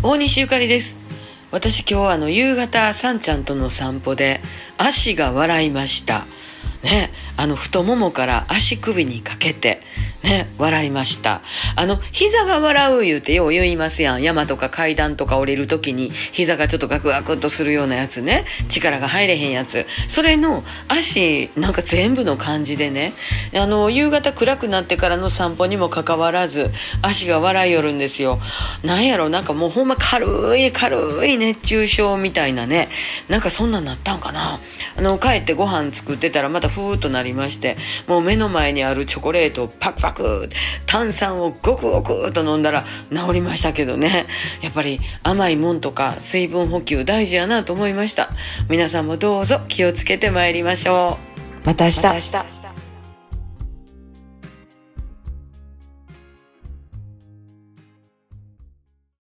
大西ゆかりです。私今日あの夕方さんちゃんとの散歩で足が笑いました。ねあの太ももから足首にかけてね、笑いました。あの、膝が笑う言うてよう言いますやん。山とか階段とか降りるときに膝がちょっとガクガクっとするようなやつね。力が入れへんやつ。それの足、なんか全部の感じでね。あの、夕方暗くなってからの散歩にもかかわらず、足が笑いよるんですよ。なんやろ、なんかもうほんま軽い軽い熱中症みたいなね。なんかそんなんなったんかな。あの、帰ってご飯作ってたらまたふーっとなりまして、もう目の前にあるチョコレートをパクパクく炭酸をごくごくと飲んだら治りましたけどね。やっぱり甘いもんとか水分補給大事やなと思いました。皆さんもどうぞ気をつけてまいりましょう。また明日